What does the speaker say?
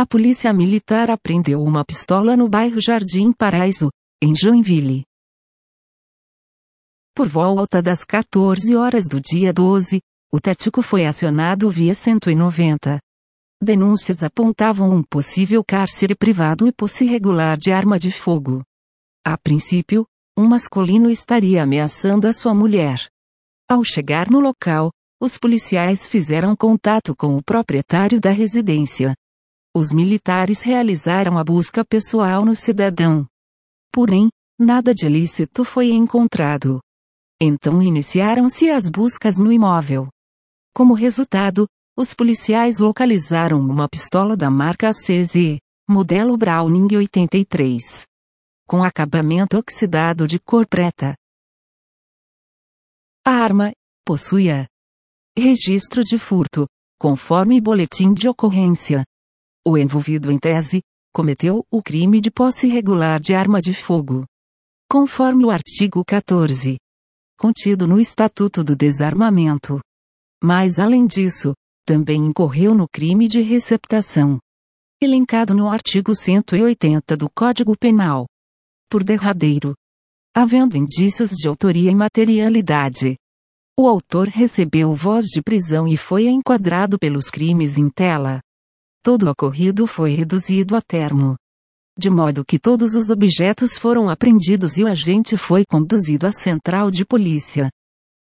A polícia militar apreendeu uma pistola no bairro Jardim Paraíso, em Joinville. Por volta das 14 horas do dia 12, o Tético foi acionado via 190. Denúncias apontavam um possível cárcere privado e posse irregular de arma de fogo. A princípio, um masculino estaria ameaçando a sua mulher. Ao chegar no local, os policiais fizeram contato com o proprietário da residência. Os militares realizaram a busca pessoal no cidadão. Porém, nada de ilícito foi encontrado. Então iniciaram-se as buscas no imóvel. Como resultado, os policiais localizaram uma pistola da marca CZ, modelo Browning 83. Com acabamento oxidado de cor preta. A arma, possuía registro de furto, conforme boletim de ocorrência. O envolvido em tese, cometeu o crime de posse irregular de arma de fogo. Conforme o artigo 14. Contido no Estatuto do Desarmamento. Mas além disso, também incorreu no crime de receptação. Elencado no artigo 180 do Código Penal. Por derradeiro. Havendo indícios de autoria e materialidade. O autor recebeu voz de prisão e foi enquadrado pelos crimes em tela. Todo o ocorrido foi reduzido a termo. De modo que todos os objetos foram apreendidos e o agente foi conduzido à central de polícia.